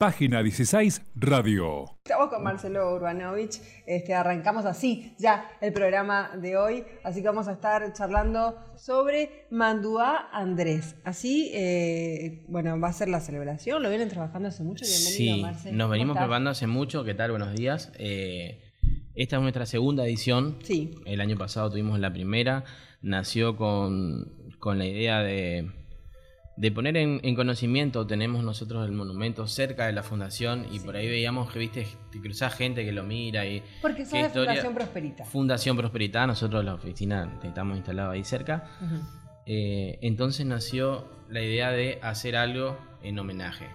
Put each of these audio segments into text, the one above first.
Página 16 Radio. Estamos con Marcelo Urbanovich, este, arrancamos así ya el programa de hoy, así que vamos a estar charlando sobre Manduá Andrés. Así, eh, bueno, va a ser la celebración, lo vienen trabajando hace mucho. Bienvenido, sí, Marcelo. Nos venimos preparando hace mucho, ¿qué tal? Buenos días. Eh, esta es nuestra segunda edición. Sí. El año pasado tuvimos la primera, nació con, con la idea de de poner en, conocimiento, tenemos nosotros el monumento cerca de la fundación y por ahí veíamos que, viste, te cruzás gente que lo mira y... Porque sos de Fundación Prosperita. Fundación Prosperita, nosotros la oficina estamos instalados ahí cerca. Eh, entonces nació la idea de hacer algo en homenaje.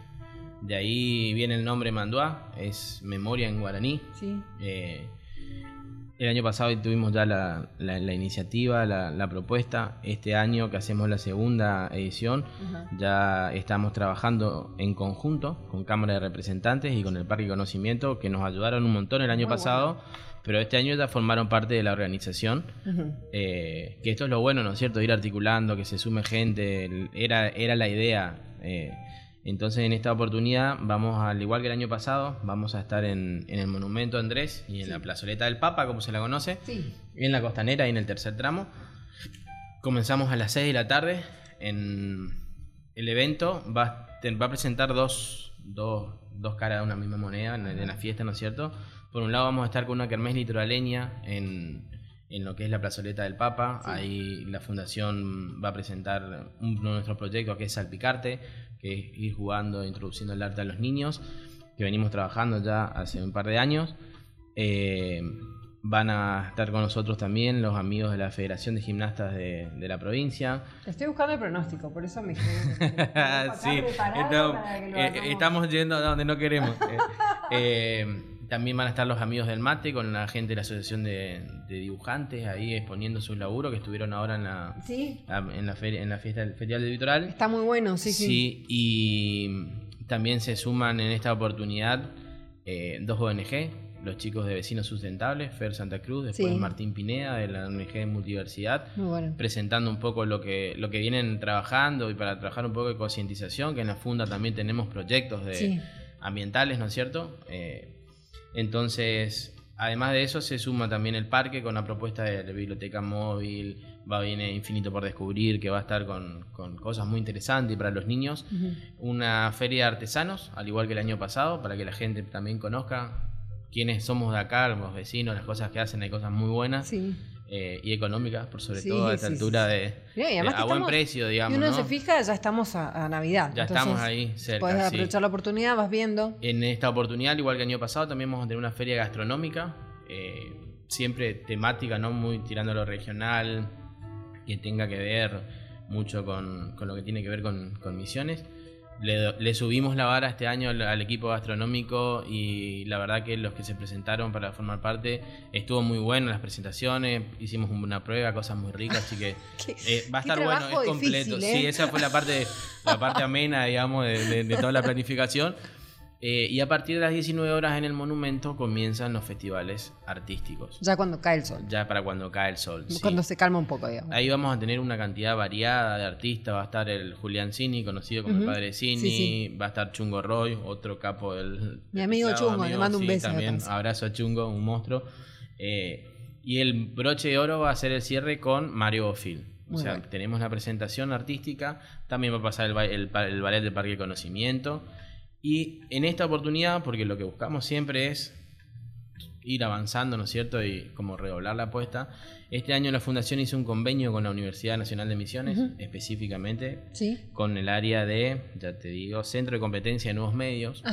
De ahí viene el nombre Manduá, es memoria en guaraní. Sí. Eh, el año pasado tuvimos ya la, iniciativa, la, propuesta. Este año que hacemos la segunda edición, ya estamos trabajando en conjunto con Cámara de Representantes y con el Parque Conocimiento, que nos ayudaron un montón el año pasado, pero este año ya formaron parte de la organización. Eh, que esto es lo bueno, ¿no es cierto? Ir articulando, que se sume gente, era, era la idea. Eh, entonces en esta oportunidad vamos, al igual que el año pasado, vamos a estar en, el Monumento Andrés y en la plazoleta del Papa, como se la conoce, en la costanera y en el tercer tramo. Comenzamos a las 6 de la tarde. En el evento va, va a presentar dos, dos, dos, caras de una misma moneda en, la fiesta, ¿no es cierto? Por un lado vamos a estar con una kermés litoraleña en, en lo que es la plazoleta del Papa. Ahí la fundación va a presentar uno de nuestros proyectos que es Salpicarte, que es ir jugando, introduciendo el arte a los niños, que venimos trabajando ya hace un par de años. Eh, van a estar con nosotros también los amigos de la Federación de Gimnastas de, la provincia. Estoy buscando el pronóstico, por eso me sí, eh, estamos yendo a donde no queremos. Eh, también van a estar los amigos del mate con la gente de la Asociación de, Dibujantes ahí exponiendo su laburo que estuvieron ahora en la, en la, feria, en la fiesta del Ferial del Litoral. Está muy bueno, sí, sí. Sí, y también se suman en esta oportunidad eh, dos ONG, los chicos de Vecinos Sustentables, Fer Santa Cruz, después Martín Pineda de la ONG Multiversidad, presentando un poco lo que, lo que vienen trabajando y para trabajar un poco de concientización, que en la Funda también tenemos proyectos de ambientales, ¿no es cierto? Eh, entonces, además de eso, se suma también el parque con la propuesta de la biblioteca móvil, va viene Infinito por Descubrir, que va a estar con, cosas muy interesantes para los niños. Una feria de artesanos, al igual que el año pasado, para que la gente también conozca quiénes somos de acá, los vecinos, las cosas que hacen, hay cosas muy buenas. Sí. Eh, y económicas, por sobre todo a esta altura de, a buen precio, digamos. Y uno se fija, ya estamos a, Navidad. Ya estamos ahí cerca. Puedes aprovechar la oportunidad, vas viendo. En esta oportunidad, igual que el año pasado, también vamos a tener una feria gastronómica, eh, siempre temática, no muy tirando a lo regional, que tenga que ver mucho con, con lo que tiene que ver con, con misiones. Le, subimos la vara este año al, equipo gastronómico y la verdad que los que se presentaron para formar parte estuvo muy bueno las presentaciones, hicimos una prueba, cosas muy ricas, así que eh, va a estar bueno, es completo. Sí, ¿eh? esa fue la parte, la parte amena, digamos, de toda la planificación. Eh, y a partir de las 19 horas en el monumento comienzan los festivales artísticos. Ya cuando cae el sol. Ya para cuando cae el sol. Cuando se calma un poco, digamos. Ahí vamos a tener una cantidad variada de artistas. Va a estar el Julián Cini, conocido como el padre Cini. Va a estar Chungo Roy, otro capo del. Mi amigo Chungo, le mando un beso. También abrazo a Chungo, un monstruo. Eh, y el broche de oro va a ser el cierre con Mario Bofil. O sea, tenemos la presentación artística. También va a pasar el, el, el ballet del Parque de Conocimiento. Y en esta oportunidad, porque lo que buscamos siempre es ir avanzando, ¿no es cierto? Y como redoblar la apuesta. Este año la Fundación hizo un convenio con la Universidad Nacional de Misiones, específicamente, con el área de, ya te digo, Centro de Competencia de Nuevos Medios.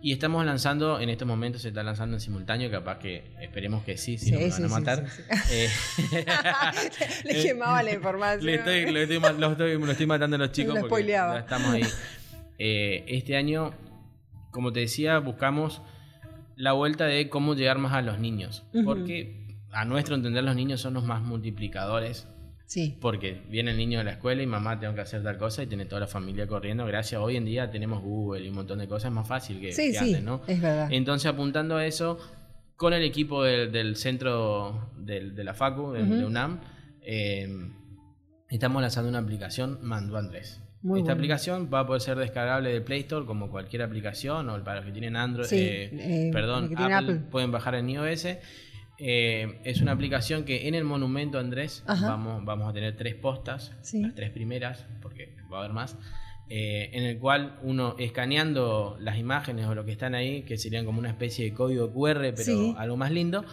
Y estamos lanzando, en estos momentos se está lanzando en simultáneo, capaz que esperemos que sí, si no me van a matar. Eh, le quemaba la información. Le estoy, lo, estoy, matando a los chicos porque ya estamos ahí. Eh, este año, como te decía, buscamos la vuelta de cómo llegar más a los niños. Porque a nuestro entender los niños son los más multiplicadores. Sí. Porque viene el niño de la escuela y mamá tengo que hacer tal cosa y tiene toda la familia corriendo. Gracias, hoy en día tenemos Google y un montón de cosas, es más fácil que, sí, antes, ¿no? Es verdad. Entonces, apuntando a eso, con el equipo del, centro de la FACU, de, UNAM, eh, estamos lanzando una aplicación Mando Andrés. Muy Esta bueno. aplicación va a poder ser descargable de Play Store como cualquier aplicación o para los que tienen Android, Sí, eh, eh, perdón, tienen Apple, pueden bajar en iOS. Eh, es una aplicación que en el monumento Andrés Ajá. vamos, vamos a tener tres postas, Sí. las tres primeras, porque va a haber más, eh, en el cual uno escaneando las imágenes o lo que están ahí, que serían como una especie de código QR, pero Sí. algo más lindo,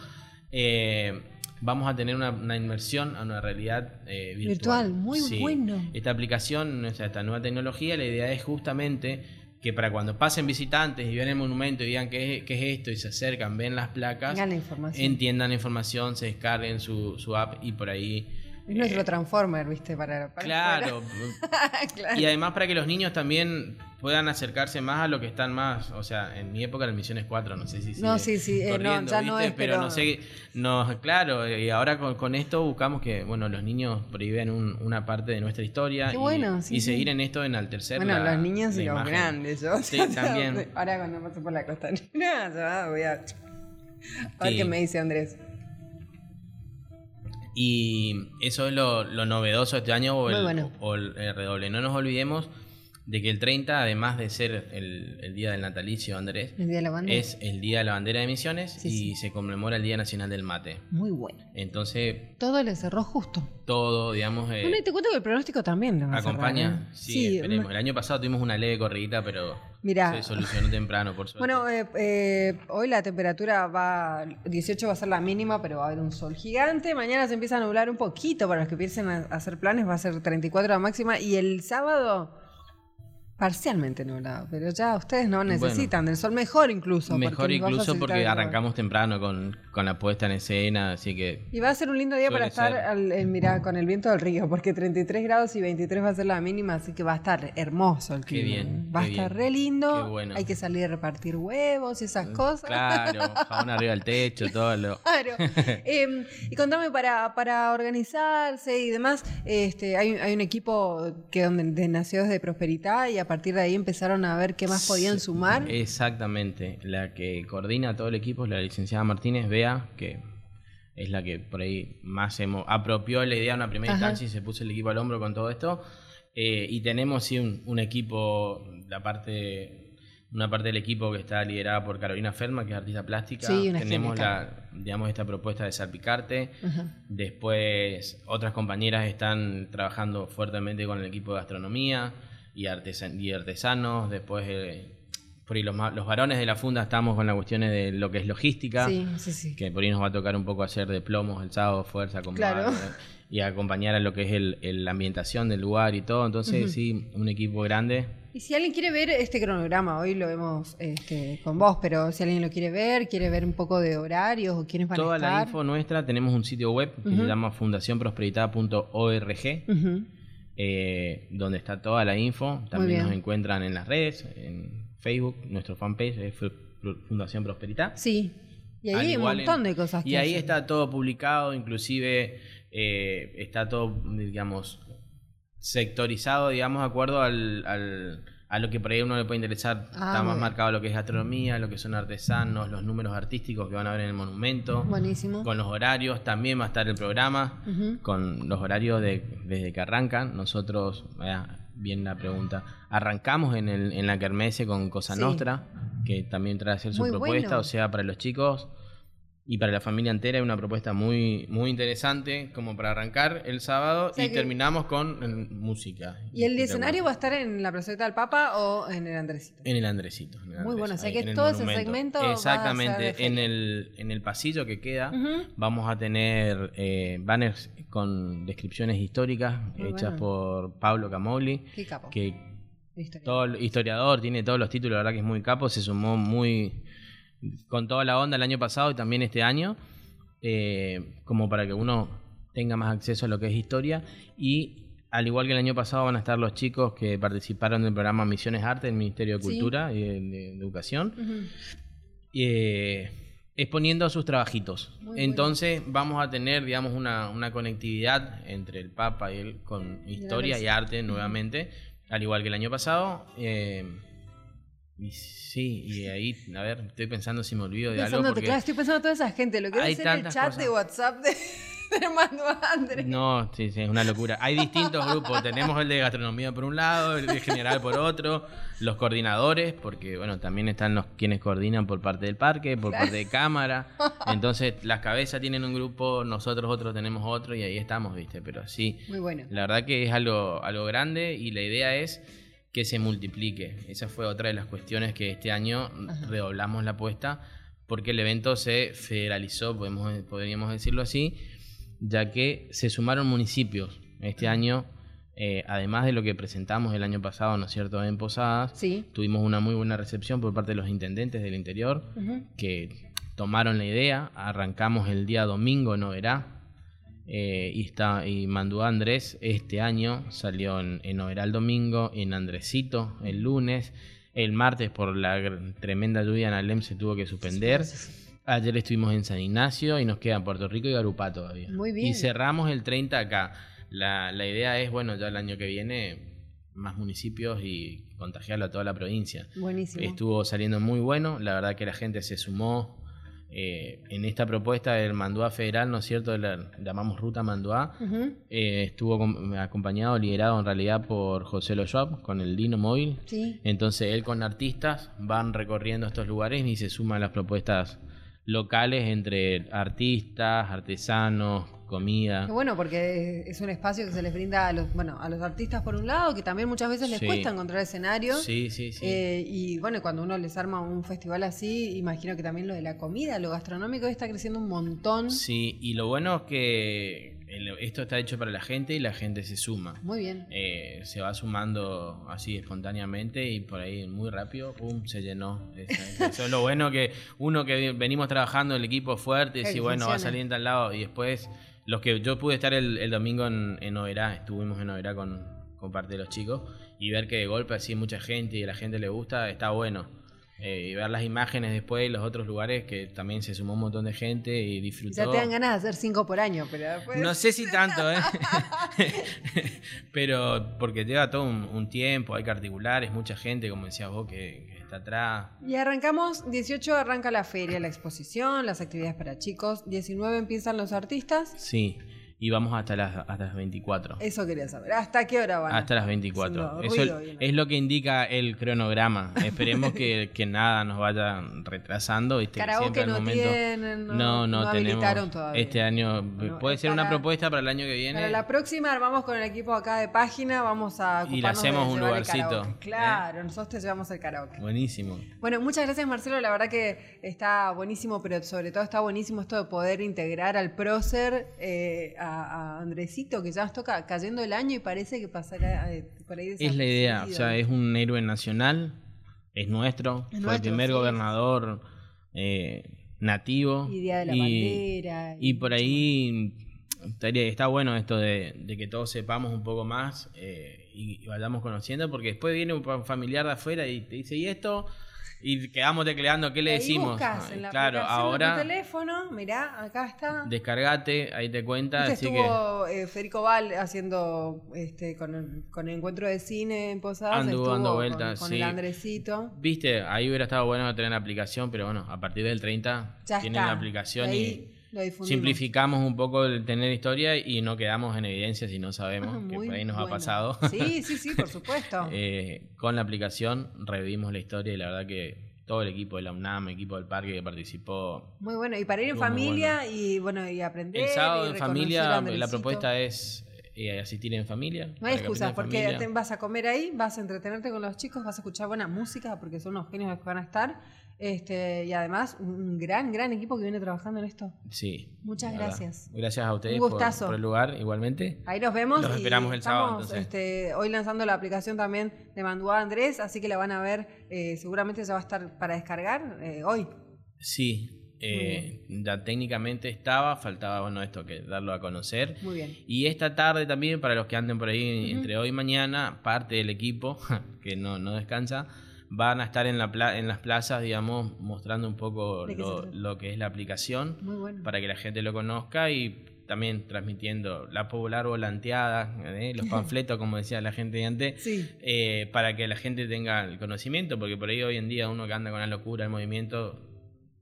eh, vamos a tener una, una inmersión a una realidad eh, virtual. Virtual, muy bueno. Esta aplicación, o sea, esta nueva tecnología, la idea es justamente que para cuando pasen visitantes y vean el monumento y digan qué es, qué es esto y se acercan, ven las placas, Tengan la información. entiendan la información, se descarguen su, su app y por ahí... Es nuestro eh, Transformer, ¿viste? Para, para Claro. claro. Y además para que los niños también puedan acercarse más a lo que están más, o sea, en mi época eran Misiones 4, no sé si No, sí, sí, eh, no, corriendo, ya no ¿viste? es, pero, pero- no sé, no, claro, y ahora con, con esto buscamos que, bueno, los niños un- una parte de nuestra historia Qué y, bueno, sí, y sí. seguir en esto en altercer Bueno, la- los niños la y los grandes. Yo, Sí, también. Ahora cuando paso por la costanera, ya voy a... A ver Sí. qué me dice Andrés. Y eso es lo, lo novedoso de este año o el, bueno. o el- el redoble. No nos olvidemos de que el 30, además de ser el, el día del natalicio, Andrés, El día de la es el día de la bandera de Misiones Sí, y sí. se conmemora el Día Nacional del Mate. Muy bueno. Entonces, Todo le cerró justo. todo, digamos, eh, bueno, y te cuento que el pronóstico también lo va a cerrar, acompaña. ¿eh? Sí, esperemos. El año pasado tuvimos una leve corridita, pero Mirá. se solucionó temprano, por suerte. Bueno, eh, eh, hoy la temperatura va, 18 va a ser la mínima, pero va a haber un sol gigante. Mañana se empieza a nublar un poquito para los que piensen a a hacer planes, va a ser 34 la máxima. Y el sábado, parcialmente nublado, pero ya ustedes no necesitan del sol mejor incluso. Mejor incluso porque el- arrancamos temprano con, con la puesta en escena, así que Y va a ser un lindo día para estar, al, eh, mirá, con el viento del río, porque 33 grados y 23 va a ser la mínima, así que va a estar hermoso el Qué clima. bien, va a qué estar bien. re lindo. Qué bueno. Hay que salir a repartir huevos y esas cosas. claro, jabón arriba del techo, todo lo... Claro. Eh, y contame, para, para organizarse y demás, este, hay, hay un equipo que donde de nació desde Prosperidad y a partir de ahí empezaron a ver qué más podían sumar. Exactamente. La que coordina todo el equipo es la licenciada Martínez Bea, que es la que por ahí más hemos, apropió la idea en una primera Ajá. instancia y se puso el equipo al hombro con todo esto. Eh, y tenemos sí un, un equipo, la parte, una parte del equipo que está liderada por Carolina Ferma, que es artista plástica. Sí, tenemos la, digamos, esta propuesta de salpicarte. Ajá. Después otras compañeras están trabajando fuertemente con el equipo de gastronomía y, artesan- y artesanos. Después eh, por ahí los, los varones de la funda estamos con las cuestiones de lo que es logística. Sí, sí, sí. Que por ahí nos va a tocar un poco hacer de plomos el sábado, fuerza, comprar, Claro. eh, y acompañar a lo que es la ambientación del lugar y todo. Entonces, sí, un equipo grande. Y si alguien quiere ver este cronograma, hoy lo vemos este, con vos, pero si alguien lo quiere ver, quiere ver un poco de horarios o quiénes van a Toda la estar. info nuestra, tenemos un sitio web que se llama fundacionprosperidad.org. Ujú. Eh, donde está toda la info. También nos encuentran en las redes, en Facebook, nuestro fanpage es Fu- Fu- Fundación Prosperidad. Sí. Y ahí Al hay un montón en- de cosas que Y ahí hacen. está todo publicado, inclusive eh, está todo, digamos, sectorizado, digamos, de acuerdo al, al- a lo que por ahí uno le puede interesar. Ah, está más marcado lo que es gastronomía, lo que son artesanos, los números artísticos que van a ver en el monumento. Buenísimo. Con los horarios, también va a estar el programa con los horarios de, desde que arrancan. Nosotros, eh, bien la pregunta, arrancamos en, el, en la Kermesse con Cosa Sí. Nostra, que también trae a hacer su Muy propuesta, bueno. o sea, para los chicos y para la familia entera, es una propuesta muy, muy interesante como para arrancar el sábado O sea y que- terminamos con eh, música. ¿Y el escenario va a estar en la Placeta del Papa o en el Andresito? En el Andresito. en el Muy Andrés, bueno, o sea ahí, que todo ese segmento va a Exactamente, en el, en el pasillo que queda vamos a tener eh, banners con descripciones históricas Muy hechas bueno. por Pablo Camogli, Qué capo. que todo historiador tiene todos los títulos, la verdad que es muy capo, se sumó muy con toda la onda el año pasado y también este año, eh, como para que uno tenga más acceso a lo que es historia y al igual que el año pasado van a estar los chicos que participaron del programa Misiones Arte del Ministerio de Sí. Cultura y de, Educación eh, exponiendo sus trabajitos. Muy bueno. Entonces vamos a tener, digamos, una, una conectividad entre el Papa y él con historia y arte nuevamente, al igual que el año pasado. eh, y sí, y ahí, a ver, estoy pensando si me olvido de algo. Pensándote, Porque claro, estoy pensando en toda esa gente. Lo que debe ser el chat cosas. de WhatsApp de, entre Manduá Andrés. No, sí, sí, es una locura. Hay distintos grupos. Tenemos el de gastronomía por un lado, el de general por otro, los coordinadores, porque bueno, también están los quienes coordinan por parte del parque, por parte de cámara. Entonces, las cabezas tienen un grupo, nosotros otros tenemos otro y ahí estamos, ¿viste? Pero sí, Muy bueno. la verdad que es algo, algo grande y la idea es que se multiplique. Esa fue otra de las cuestiones que este año redoblamos la apuesta porque el evento se federalizó, podemos, podríamos decirlo así, ya que se sumaron municipios. Este año, eh, además de lo que presentamos el año pasado, ¿no es cierto?, en Posadas, Sí. tuvimos una muy buena recepción por parte de los intendentes del interior que tomaron la idea. Arrancamos el día domingo en Oberá. Eh, y, está, y Manduá Andrés este año salió en, en Oberá el domingo, en Andresito el lunes. El martes, por la tremenda lluvia en Alem, se tuvo que suspender. Ayer estuvimos en San Ignacio y nos quedan Puerto Rico y Garupá todavía. Muy bien. Y cerramos el 30 acá. La, la idea es, bueno, ya el año que viene, más municipios y contagiarlo a toda la provincia. Buenísimo. Estuvo saliendo muy bueno, la verdad que la gente se sumó eh, en esta propuesta del Manduá Federal, ¿no es cierto? La llamamos Ruta Manduá. Eh, estuvo com- acompañado, liderado en realidad por José Lo Schwab con el Dino Móvil. Sí. Entonces él con artistas van recorriendo estos lugares y se suman las propuestas locales entre artistas, artesanos, comida. Qué bueno, porque es un espacio que se les brinda a los, bueno, a los artistas por un lado, que también muchas veces les Sí. cuesta encontrar escenarios. Sí, sí, sí. Eh, y bueno, cuando uno les arma un festival así, imagino que también lo de la comida, lo gastronómico está creciendo un montón. Sí, y lo bueno es que el- esto está hecho para la gente y la gente se suma. Muy bien. Eh, se va sumando así espontáneamente y por ahí muy rápido, pum, se llenó. Eso, es lo bueno que uno que venimos trabajando el equipo fuerte, y bueno, va a salir en tal lado y después los que yo pude estar el, el domingo en, en Oberá, estuvimos en Oberá con, con parte de los chicos y ver que de golpe así mucha gente y a la gente le gusta, está bueno. Eh, y ver las imágenes después de los otros lugares que también se sumó un montón de gente y disfrutó. Ya te dan ganas de hacer cinco por año, pero después... No sé si tanto, ¿eh? Pero porque lleva todo un, un tiempo, hay que articulares, mucha gente, como decías vos, que, que está atrás. Y arrancamos, 18 arranca la feria, la exposición, las actividades para chicos, 19 empiezan los artistas. Sí, y vamos hasta las, hasta las 24. Eso quería saber. ¿Hasta qué hora van? Hasta las 24. Haciendo Eso ruido, bien. es lo que indica el cronograma. Esperemos que, que nada nos vaya retrasando. ¿viste? Siempre al no momento- tienen, no- no, no, no tenemos. todavía. Este año Bueno, puede ser una propuesta para el año que viene. Para la próxima armamos con el equipo acá de página, vamos a Y le hacemos de un lugarcito. ¿eh? Claro, nosotros te llevamos el karaoke. Buenísimo. Bueno, muchas gracias Marcelo, la verdad que está buenísimo, pero sobre todo está buenísimo esto de poder integrar al prócer, eh, a, a Andresito, que ya nos toca cayendo el año y parece que pasará eh, por ahí Es la idea, o sea, es un héroe nacional, es nuestro, Es fue nuestro, el primer sí. gobernador eh, nativo. Y Día de la Bandera. y por ahí estaría, está bueno esto de, de que todos sepamos un poco más eh, y, y vayamos conociendo, porque después viene un familiar de afuera y te dice, ¿y esto? Y quedamos tecleando, ¿qué le Ahí decimos? buscas en la claro, aplicación de tu ahora teléfono, mirá, acá está. descargate, ahí te cuenta, Viste, así que estuvo eh, Federico Val haciendo este con el, con el encuentro de cine en Posadas. Anduvo dando vueltas, con, sí. el Andresito. Viste, ahí hubiera estado bueno tener la aplicación, pero bueno, a partir del 30 Ya tienen está. la aplicación Y lo simplificamos un poco el tener historia y no quedamos en evidencia si no sabemos, Ah, que por ahí nos ha pasado. Sí, sí, sí, por supuesto. Eh, con la aplicación revivimos la historia y la verdad que todo el equipo de la UNAM, equipo del parque que participó. Muy bueno. Y para ir en familia y bueno, y aprender. El sábado y en familia, la propuesta es eh, asistir en familia. No hay para que excusa, aprendan en porque te vas a comer ahí, vas a entretenerte con los chicos, vas a escuchar buena música, porque son unos genios los que van a estar. Este, y además, un gran, gran equipo que viene trabajando en esto. Sí. Muchas verdad. gracias. Gracias a ustedes Un por, gustazo. por el lugar, igualmente. Ahí nos vemos. Los y esperamos el sábado, entonces. este, hoy lanzando la aplicación también de Manduá Andrés, así que la van a ver, eh, seguramente ya va a estar para descargar eh, hoy. Sí, eh, ya técnicamente estaba, faltaba bueno esto que darlo a conocer. Muy bien. Y esta tarde también, para los que anden por ahí entre hoy y mañana, parte del equipo, que no, no descansa, van a estar en, la pla- en las plazas, digamos, mostrando un poco ¿De qué se lo, que es la aplicación, bueno. para que la gente lo conozca y también transmitiendo la popular volanteada, ¿eh? los panfletos, como decía la gente de antes, Sí. eh, para que la gente tenga el conocimiento, porque por ahí hoy en día uno que anda con la locura, el movimiento,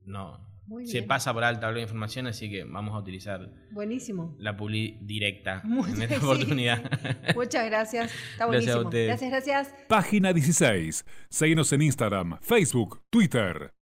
no, Muy se bien. pasa por alta la información, así que vamos a utilizar Buenísimo. la publi directa Muy en esta sí. oportunidad. Muchas gracias. Está Gracias a buenísimo. Gracias, gracias. Página 16. Seguinos en Instagram, Facebook, Twitter.